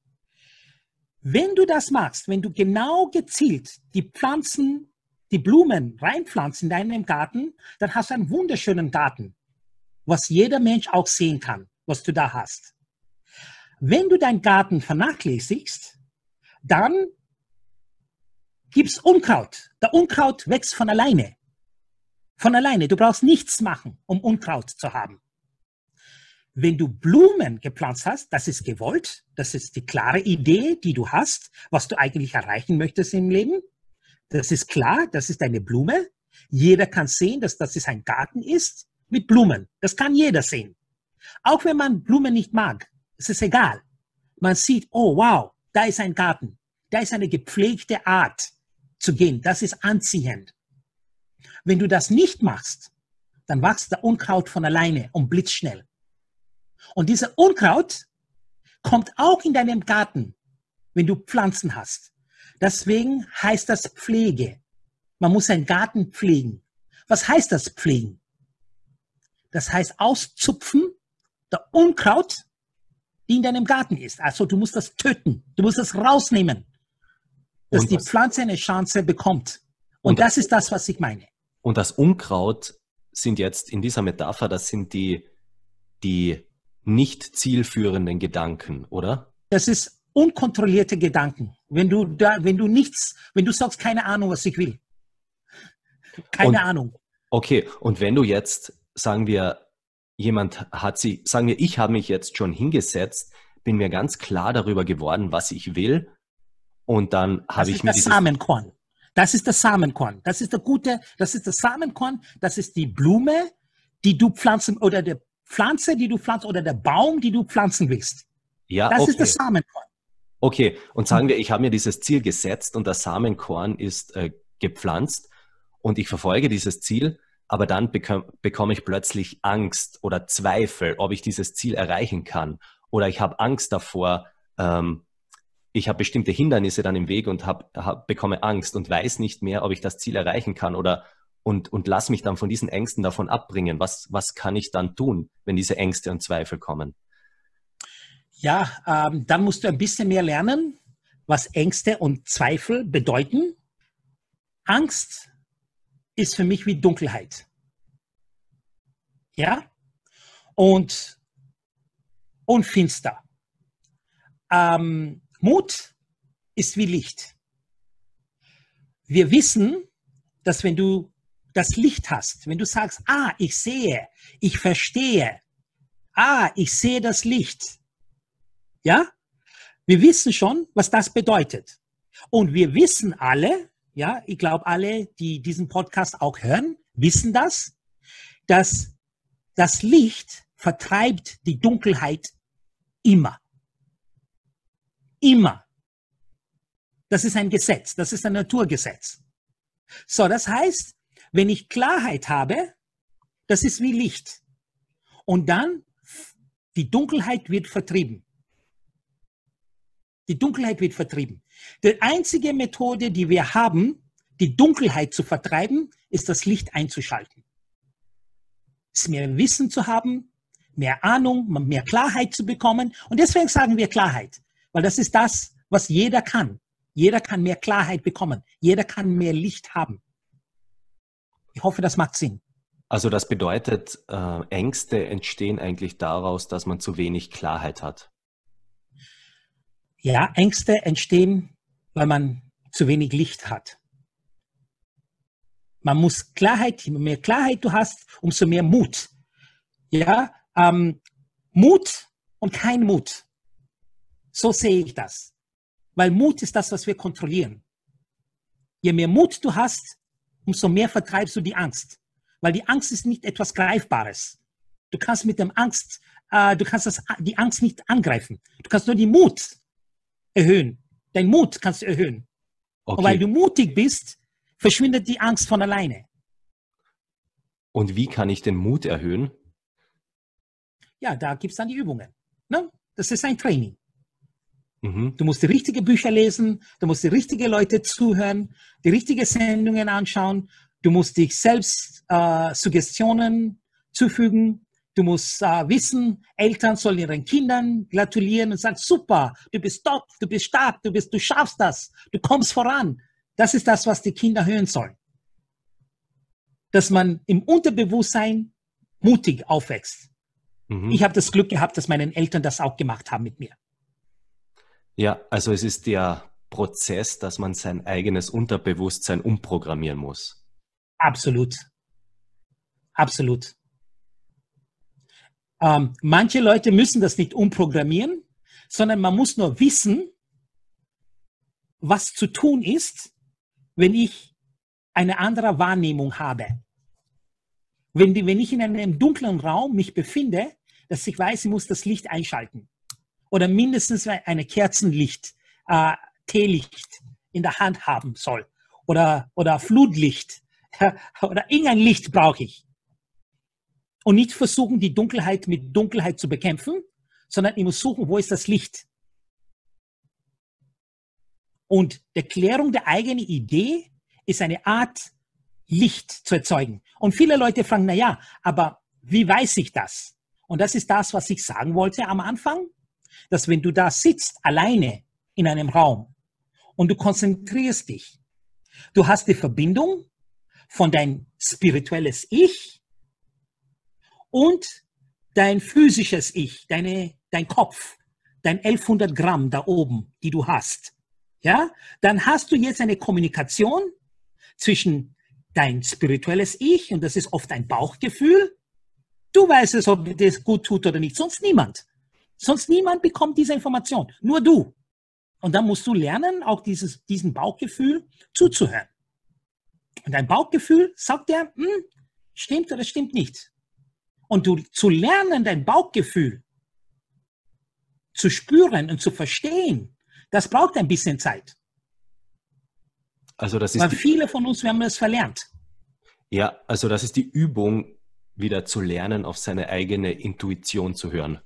Wenn du das machst, wenn du genau gezielt die Pflanzen, die Blumen reinpflanzt in deinem Garten, dann hast du einen wunderschönen Garten, was jeder Mensch auch sehen kann, was du da hast. Wenn du deinen Garten vernachlässigst, dann gibt's Unkraut. Der Unkraut wächst von alleine. Von alleine. Du brauchst nichts machen, um Unkraut zu haben. Wenn du Blumen gepflanzt hast, das ist gewollt, das ist die klare Idee, die du hast, was du eigentlich erreichen möchtest im Leben. Das ist klar, das ist eine Blume. Jeder kann sehen, dass das ist ein Garten ist mit Blumen. Das kann jeder sehen. Auch wenn man Blumen nicht mag, es ist egal. Man sieht, oh wow, da ist ein Garten. Da ist eine gepflegte Art zu gehen. Das ist anziehend. Wenn du das nicht machst, dann wächst der Unkraut von alleine und blitzschnell. Und dieser Unkraut kommt auch in deinem Garten, wenn du Pflanzen hast. Deswegen heißt das Pflege. Man muss einen Garten pflegen. Was heißt das pflegen? Das heißt auszupfen der Unkraut, die in deinem Garten ist. Also du musst das töten. Du musst das rausnehmen, dass die Pflanze eine Chance bekommt. Und, und das ist das, was ich meine. Und das Unkraut sind jetzt in dieser Metapher, das sind die, die nicht zielführenden Gedanken, oder? Das ist unkontrollierte Gedanken. Wenn du da, wenn du nichts, wenn du sagst, keine Ahnung, was ich will. Keine und, Ahnung. Okay, und wenn du jetzt, sagen wir, jemand hat sie, sagen wir, ich habe mich jetzt schon hingesetzt, bin mir ganz klar darüber geworden, was ich will. Und dann habe ich mir das Samenkorn. Das ist das Samenkorn. Das ist der gute, das ist das Samenkorn, das ist die Blume, die du pflanzen oder der Pflanze, die du pflanzt oder der Baum, die du pflanzen willst. Ja, das okay. ist das Samenkorn. Okay, und sagen wir, ich habe mir dieses Ziel gesetzt und das Samenkorn ist äh, gepflanzt und ich verfolge dieses Ziel, aber dann bekomme bekomm ich plötzlich Angst oder Zweifel, ob ich dieses Ziel erreichen kann. Oder ich habe Angst davor, ähm, ich habe bestimmte Hindernisse dann im Weg und hab, hab, bekomme Angst und weiß nicht mehr, ob ich das Ziel erreichen kann oder und, und lass mich dann von diesen Ängsten davon abbringen. Was, was kann ich dann tun, wenn diese Ängste und Zweifel kommen? Ja, ähm, dann musst du ein bisschen mehr lernen, was Ängste und Zweifel bedeuten. Angst ist für mich wie Dunkelheit. Ja? Und, und finster. Ähm, Mut ist wie Licht. Wir wissen, dass wenn du das Licht hast, wenn du sagst, ah, ich sehe, ich verstehe, ah, ich sehe das Licht, ja, wir wissen schon, was das bedeutet. Und wir wissen alle, ja, ich glaube alle, die diesen Podcast auch hören, wissen das, dass das Licht vertreibt die Dunkelheit immer. Immer. Das ist ein Gesetz, das ist ein Naturgesetz. So, das heißt, wenn ich Klarheit habe, das ist wie Licht. Und dann, die Dunkelheit wird vertrieben. Die Dunkelheit wird vertrieben. Die einzige Methode, die wir haben, die Dunkelheit zu vertreiben, ist das Licht einzuschalten. Ist mehr Wissen zu haben, mehr Ahnung, mehr Klarheit zu bekommen. Und deswegen sagen wir Klarheit, weil das ist das, was jeder kann. Jeder kann mehr Klarheit bekommen. Jeder kann mehr Licht haben. Ich hoffe, das macht Sinn. Also das bedeutet, äh, Ängste entstehen eigentlich daraus, dass man zu wenig Klarheit hat. Ja, Ängste entstehen, weil man zu wenig Licht hat. Man muss Klarheit, je mehr Klarheit du hast, umso mehr Mut. Ja, ähm, Mut und kein Mut. So sehe ich das. Weil Mut ist das, was wir kontrollieren. Je mehr Mut du hast, umso mehr vertreibst du die Angst. Weil die Angst ist nicht etwas Greifbares. Du kannst mit dem Angst, äh, du kannst das, die Angst nicht angreifen. Du kannst nur die Mut erhöhen. Dein Mut kannst du erhöhen. Okay. Und weil du mutig bist, verschwindet die Angst von alleine. Und wie kann ich den Mut erhöhen? Ja, da gibt es dann die Übungen. Ne? Das ist ein Training. Mhm. Du musst die richtigen Bücher lesen, du musst die richtigen Leute zuhören, die richtigen Sendungen anschauen, du musst dich selbst äh, Suggestionen zufügen, Du musst äh, wissen, Eltern sollen ihren Kindern gratulieren und sagen, super, du bist top, du bist stark, du bist, du schaffst das, du kommst voran. Das ist das, was die Kinder hören sollen. Dass man im Unterbewusstsein mutig aufwächst. Mhm. Ich habe das Glück gehabt, dass meine Eltern das auch gemacht haben mit mir. Ja, also es ist der Prozess, dass man sein eigenes Unterbewusstsein umprogrammieren muss. Absolut. Absolut. Ähm, manche Leute müssen das nicht umprogrammieren, sondern man muss nur wissen, was zu tun ist, wenn ich eine andere Wahrnehmung habe. Wenn, wenn ich in einem dunklen Raum mich befinde, dass ich weiß, ich muss das Licht einschalten. Oder mindestens eine Kerzenlicht, äh, Teelicht in der Hand haben soll. Oder, oder Flutlicht. oder irgendein Licht brauche ich und nicht versuchen, die Dunkelheit mit Dunkelheit zu bekämpfen, sondern immer suchen, wo ist das Licht. Und die Klärung der eigenen Idee ist eine Art, Licht zu erzeugen. Und viele Leute fragen, na ja, aber wie weiß ich das? Und das ist das, was ich sagen wollte am Anfang, dass wenn du da sitzt, alleine in einem Raum und du konzentrierst dich, du hast die Verbindung von dein spirituelles Ich und dein physisches Ich, deine, dein Kopf, dein 1100 Gramm da oben, die du hast, ja, dann hast du jetzt eine Kommunikation zwischen dein spirituelles Ich, und das ist oft ein Bauchgefühl. Du weißt es, ob dir das gut tut oder nicht, sonst niemand. Sonst niemand bekommt diese Information, nur du. Und dann musst du lernen, auch dieses, diesem Bauchgefühl zuzuhören. Und dein Bauchgefühl sagt dir, hm, stimmt oder stimmt nicht. Und du zu lernen, dein Bauchgefühl zu spüren und zu verstehen, das braucht ein bisschen Zeit. Also das ist Weil viele von uns, wir haben das verlernt. Ja, also das ist die Übung, wieder zu lernen, auf seine eigene Intuition zu hören.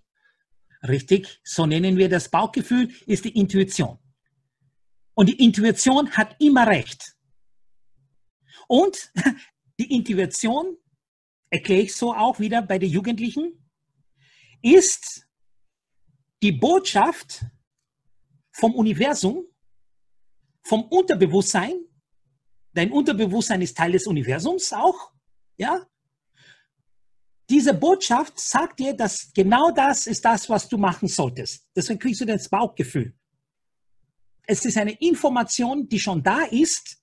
Richtig, so nennen wir das Bauchgefühl, ist die Intuition. Und die Intuition hat immer recht. Und die Intuition, erkläre ich so auch wieder bei den Jugendlichen, ist die Botschaft vom Universum, vom Unterbewusstsein. Dein Unterbewusstsein ist Teil des Universums auch, ja. Diese Botschaft sagt dir, dass genau das ist das, was du machen solltest. Deswegen kriegst du das Bauchgefühl. Es ist eine Information, die schon da ist,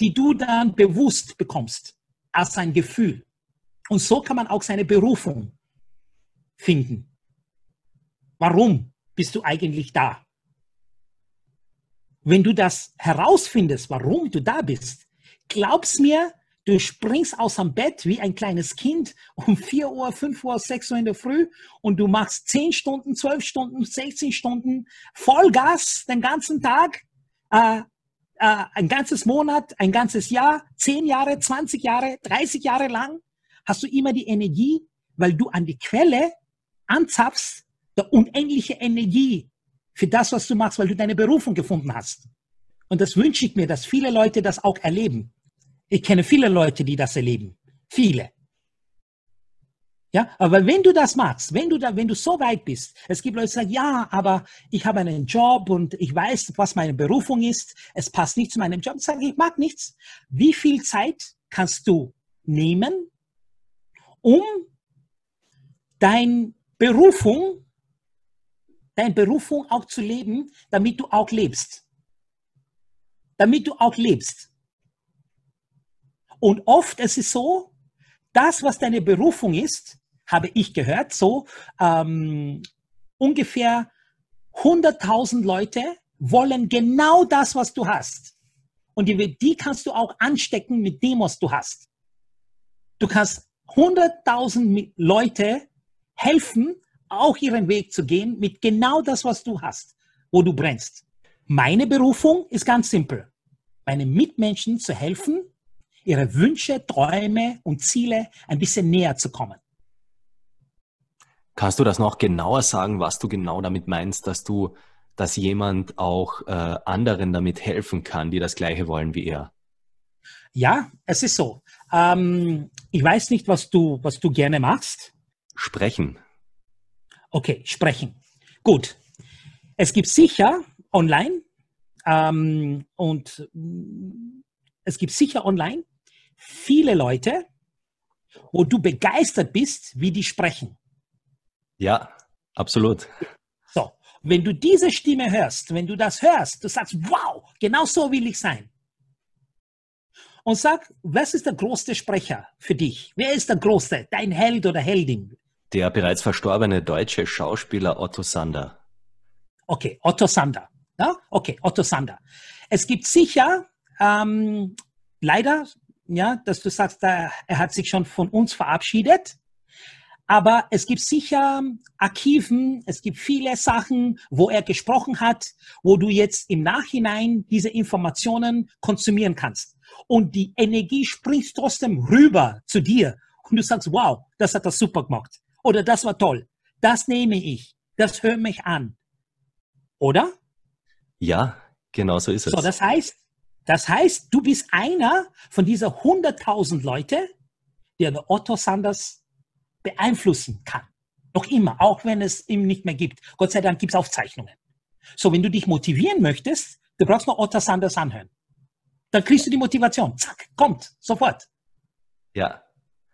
die du dann bewusst bekommst als ein Gefühl. Und so kann man auch seine Berufung finden. Warum bist du eigentlich da? Wenn du das herausfindest, warum du da bist, glaub's mir, du springst aus dem Bett wie ein kleines Kind um 4 Uhr, 5 Uhr, 6 Uhr in der Früh und du machst 10 Stunden, 12 Stunden, 16 Stunden Vollgas den ganzen Tag, äh, äh, ein ganzes Monat, ein ganzes Jahr, 10 Jahre, 20 Jahre, 30 Jahre lang, hast du immer die Energie, weil du an die Quelle anzapfst, der unendliche Energie für das, was du machst, weil du deine Berufung gefunden hast. Und das wünsche ich mir, dass viele Leute das auch erleben. Ich kenne viele Leute, die das erleben. Viele. Ja, aber wenn du das machst, wenn du da, wenn du so weit bist, es gibt Leute, die sagen, ja, aber ich habe einen Job und ich weiß, was meine Berufung ist. Es passt nicht zu meinem Job. Ich sage, ich mag nichts. Wie viel Zeit kannst du nehmen, um deine Berufung deine Berufung auch zu leben, damit du auch lebst. Damit du auch lebst. Und oft ist es so, das, was deine Berufung ist, habe ich gehört, so ähm, ungefähr 100.000 Leute wollen genau das, was du hast. Und die, die kannst du auch anstecken mit dem, was du hast. Du kannst 100.000 Leute helfen, auch ihren Weg zu gehen mit genau das, was du hast, wo du brennst. Meine Berufung ist ganz simpel. Meinen Mitmenschen zu helfen, ihre Wünsche, Träume und Ziele ein bisschen näher zu kommen. Kannst du das noch genauer sagen, was du genau damit meinst, dass du, dass jemand auch äh, anderen damit helfen kann, die das Gleiche wollen wie er? Ja, es ist so. Ähm, ich weiß nicht, was du, was du gerne machst. Sprechen. Okay, sprechen. Gut. Es gibt sicher online ähm, und es gibt sicher online viele Leute, wo du begeistert bist, wie die sprechen. Ja, absolut. So, wenn du diese Stimme hörst, wenn du das hörst, du sagst, wow, genau so will ich sein. Und sag, was ist der größte Sprecher für dich? Wer ist der größte, dein Held oder Heldin? Der bereits verstorbene deutsche Schauspieler Otto Sander. Okay, Otto Sander. Ja? Okay, Otto Sander. Es gibt sicher, ähm, leider, ja, dass du sagst, er hat sich schon von uns verabschiedet. Aber es gibt sicher Archiven, es gibt viele Sachen, wo er gesprochen hat, wo du jetzt im Nachhinein diese Informationen konsumieren kannst. Und die Energie springt trotzdem rüber zu dir. Und du sagst, wow, das hat er super gemacht oder das war toll. Das nehme ich. Das hört mich an. Oder? Ja, genau so ist es. So, das heißt, das heißt, du bist einer von dieser 100.000 Leute, der der Otto Sanders beeinflussen kann. Noch immer, auch wenn es ihm nicht mehr gibt. Gott sei Dank gibt es Aufzeichnungen. So, wenn du dich motivieren möchtest, du brauchst nur Otto Sanders anhören. Dann kriegst du die Motivation. Zack, kommt, sofort. Ja.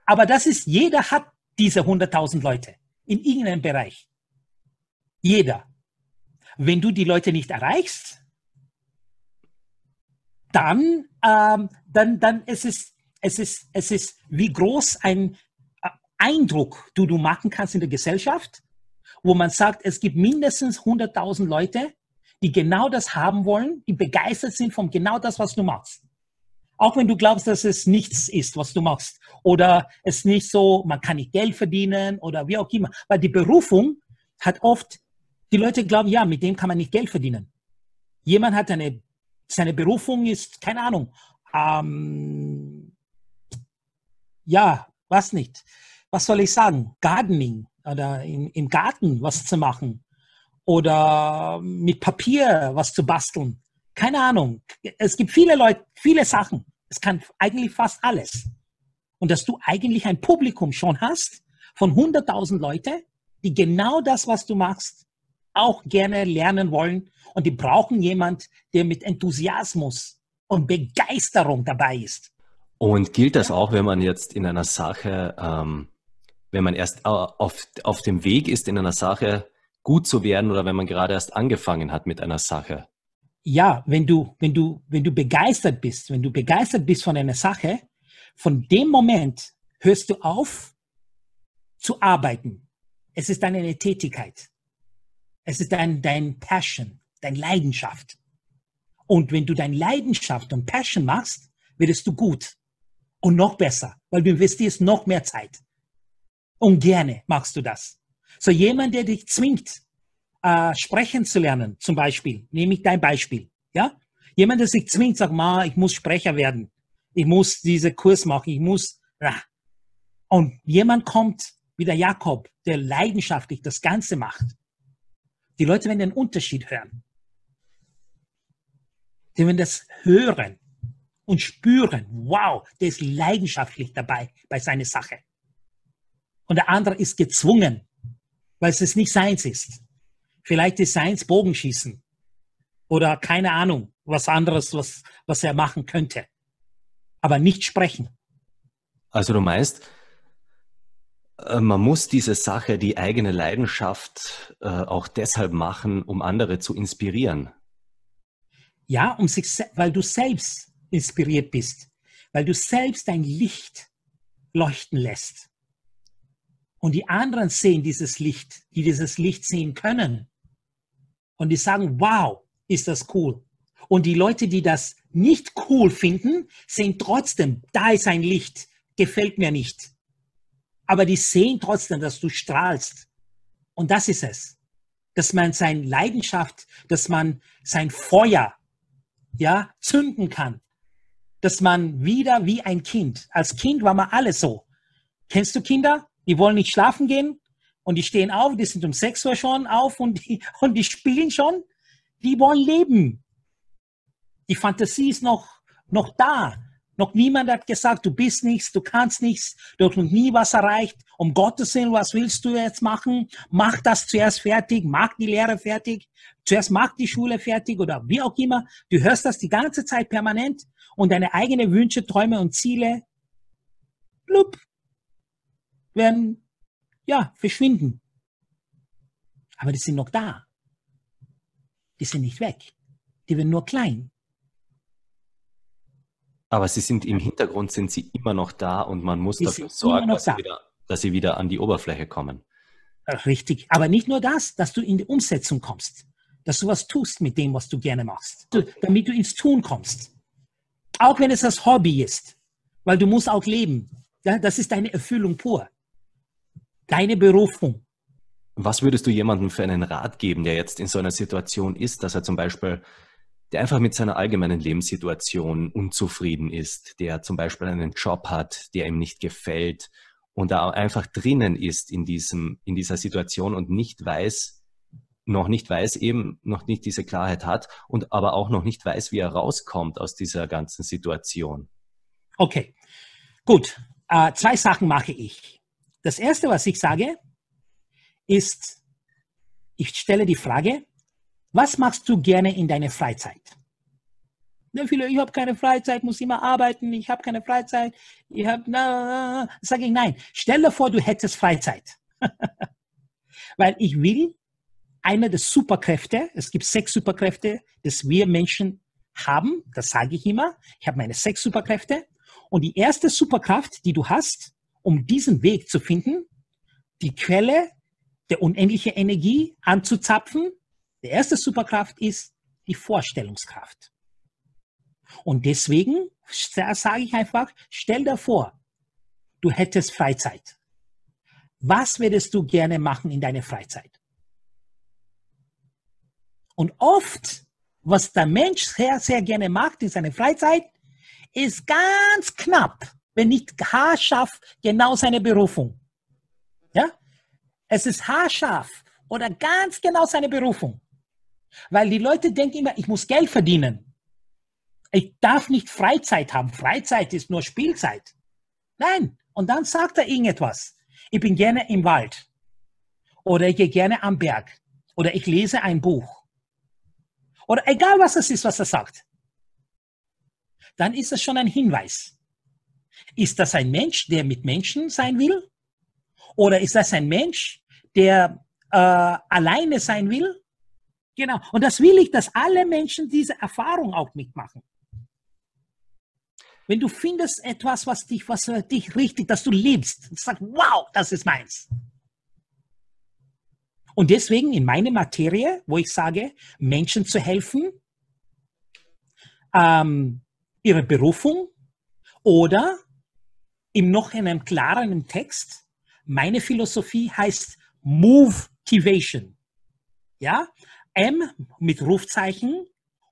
Aber das ist, jeder hat diese 100.000 Leute in irgendeinem Bereich. Jeder. Wenn du die Leute nicht erreichst, dann, ähm, dann, dann ist es, es ist, es ist, wie groß ein äh, Eindruck du, du machen kannst in der Gesellschaft, wo man sagt, es gibt mindestens 100.000 Leute, die genau das haben wollen, die begeistert sind von genau das, was du machst. Auch wenn du glaubst, dass es nichts ist, was du machst. Oder es nicht so, man kann nicht Geld verdienen oder wie auch immer. Weil die Berufung hat oft, die Leute glauben, ja, mit dem kann man nicht Geld verdienen. Jemand hat eine, seine Berufung ist, keine Ahnung, ähm, ja, was nicht. Was soll ich sagen? Gardening oder im, im Garten was zu machen oder mit Papier was zu basteln. Keine Ahnung. Es gibt viele Leute, viele Sachen. Es kann eigentlich fast alles. Und dass du eigentlich ein Publikum schon hast von 100.000 Leute, die genau das, was du machst, auch gerne lernen wollen. Und die brauchen jemand, der mit Enthusiasmus und Begeisterung dabei ist. Und gilt das auch, wenn man jetzt in einer Sache, ähm, wenn man erst auf, auf dem Weg ist, in einer Sache gut zu werden oder wenn man gerade erst angefangen hat mit einer Sache? Ja, wenn du, wenn du, wenn du begeistert bist, wenn du begeistert bist von einer Sache, von dem Moment hörst du auf zu arbeiten. Es ist dann eine Tätigkeit. Es ist dein, dein Passion, deine Leidenschaft. Und wenn du deine Leidenschaft und Passion machst, wirst du gut und noch besser, weil du investierst noch mehr Zeit. Und gerne machst du das. So jemand, der dich zwingt, äh, sprechen zu lernen, zum Beispiel, nehme ich dein Beispiel, ja? Jemand, der sich zwingt, sagt, ma, ich muss Sprecher werden, ich muss diese Kurs machen, ich muss, ja. und jemand kommt, wie der Jakob, der leidenschaftlich das Ganze macht. Die Leute werden den Unterschied hören. Die werden das hören und spüren, wow, der ist leidenschaftlich dabei bei seiner Sache. Und der andere ist gezwungen, weil es nicht seins ist. Vielleicht ist seins Bogenschießen oder keine Ahnung, was anderes, was, was er machen könnte. Aber nicht sprechen. Also du meinst, man muss diese Sache, die eigene Leidenschaft äh, auch deshalb machen, um andere zu inspirieren. Ja, um sich, weil du selbst inspiriert bist, weil du selbst dein Licht leuchten lässt. Und die anderen sehen dieses Licht, die dieses Licht sehen können. Und die sagen, wow, ist das cool. Und die Leute, die das nicht cool finden, sehen trotzdem, da ist ein Licht, gefällt mir nicht. Aber die sehen trotzdem, dass du strahlst. Und das ist es. Dass man seine Leidenschaft, dass man sein Feuer, ja, zünden kann. Dass man wieder wie ein Kind. Als Kind war man alle so. Kennst du Kinder? Die wollen nicht schlafen gehen und die stehen auf, die sind um 6 Uhr schon auf und die, und die spielen schon. Die wollen leben. Die Fantasie ist noch, noch da. Noch niemand hat gesagt, du bist nichts, du kannst nichts, du hast noch nie was erreicht. Um Gottes Willen, was willst du jetzt machen? Mach das zuerst fertig, mach die Lehre fertig, zuerst mach die Schule fertig oder wie auch immer. Du hörst das die ganze Zeit permanent und deine eigenen Wünsche, Träume und Ziele, blub, werden, ja, verschwinden. Aber die sind noch da. Die sind nicht weg. Die werden nur klein. Aber sie sind im Hintergrund, sind sie immer noch da und man muss die dafür sorgen, dass sie, wieder, dass sie wieder an die Oberfläche kommen. Richtig. Aber nicht nur das, dass du in die Umsetzung kommst. Dass du was tust mit dem, was du gerne machst. Damit du ins Tun kommst. Auch wenn es das Hobby ist. Weil du musst auch leben. Ja, das ist deine Erfüllung pur deine Berufung. Was würdest du jemandem für einen Rat geben, der jetzt in so einer Situation ist, dass er zum Beispiel, der einfach mit seiner allgemeinen Lebenssituation unzufrieden ist, der zum Beispiel einen Job hat, der ihm nicht gefällt und da einfach drinnen ist in diesem, in dieser Situation und nicht weiß, noch nicht weiß, eben noch nicht diese Klarheit hat und aber auch noch nicht weiß, wie er rauskommt aus dieser ganzen Situation. Okay, gut. Äh, zwei Sachen mache ich. Das Erste, was ich sage, ist, ich stelle die Frage, was machst du gerne in deiner Freizeit? Viele, ich habe keine Freizeit, muss immer arbeiten, ich habe keine Freizeit, ich habe, na, sage ich nein. Stell dir vor, du hättest Freizeit. Weil ich will eine der Superkräfte, es gibt sechs Superkräfte, dass wir Menschen haben, das sage ich immer. Ich habe meine sechs Superkräfte Und die erste Superkraft, die du hast, um diesen Weg zu finden, die Quelle der unendlichen Energie anzuzapfen, die erste Superkraft ist die Vorstellungskraft. Und deswegen sage ich einfach, stell dir vor, du hättest Freizeit. Was würdest du gerne machen in deiner Freizeit? Und oft, was der Mensch sehr, sehr gerne macht in seiner Freizeit, ist ganz knapp, wenn nicht haarscharf, genau seine Berufung. Ja? Es ist haarscharf oder ganz genau seine Berufung. Weil die Leute denken immer, ich muss Geld verdienen. Ich darf nicht Freizeit haben. Freizeit ist nur Spielzeit. Nein. Und dann sagt er irgendetwas. Ich bin gerne im Wald. Oder ich gehe gerne am Berg. Oder ich lese ein Buch. Oder egal was es ist, was er sagt. Dann ist es schon ein Hinweis. Ist das ein Mensch, der mit Menschen sein will? Oder ist das ein Mensch, der äh, alleine sein will? Genau. Und das will ich, dass alle Menschen diese Erfahrung auch mitmachen. Wenn du findest etwas, was dich, was dich richtig, dass du liebst, sag, wow, das ist meins. Und deswegen in meiner Materie, wo ich sage, Menschen zu helfen, ähm, ihre Berufung oder im noch in einem klareren Text, meine Philosophie heißt Motivation. Ja, M mit Rufzeichen,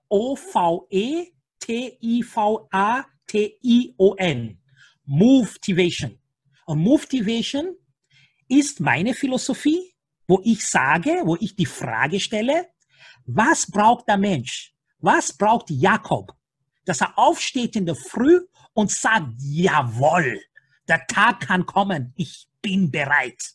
O-V-E-T-I-V-A-T-I-O-N. Motivation. Und Motivation ist meine Philosophie, wo ich sage, wo ich die Frage stelle, was braucht der Mensch? Was braucht Jakob? Dass er aufsteht in der Früh und sagt, jawohl, der Tag kann kommen, ich bin bereit.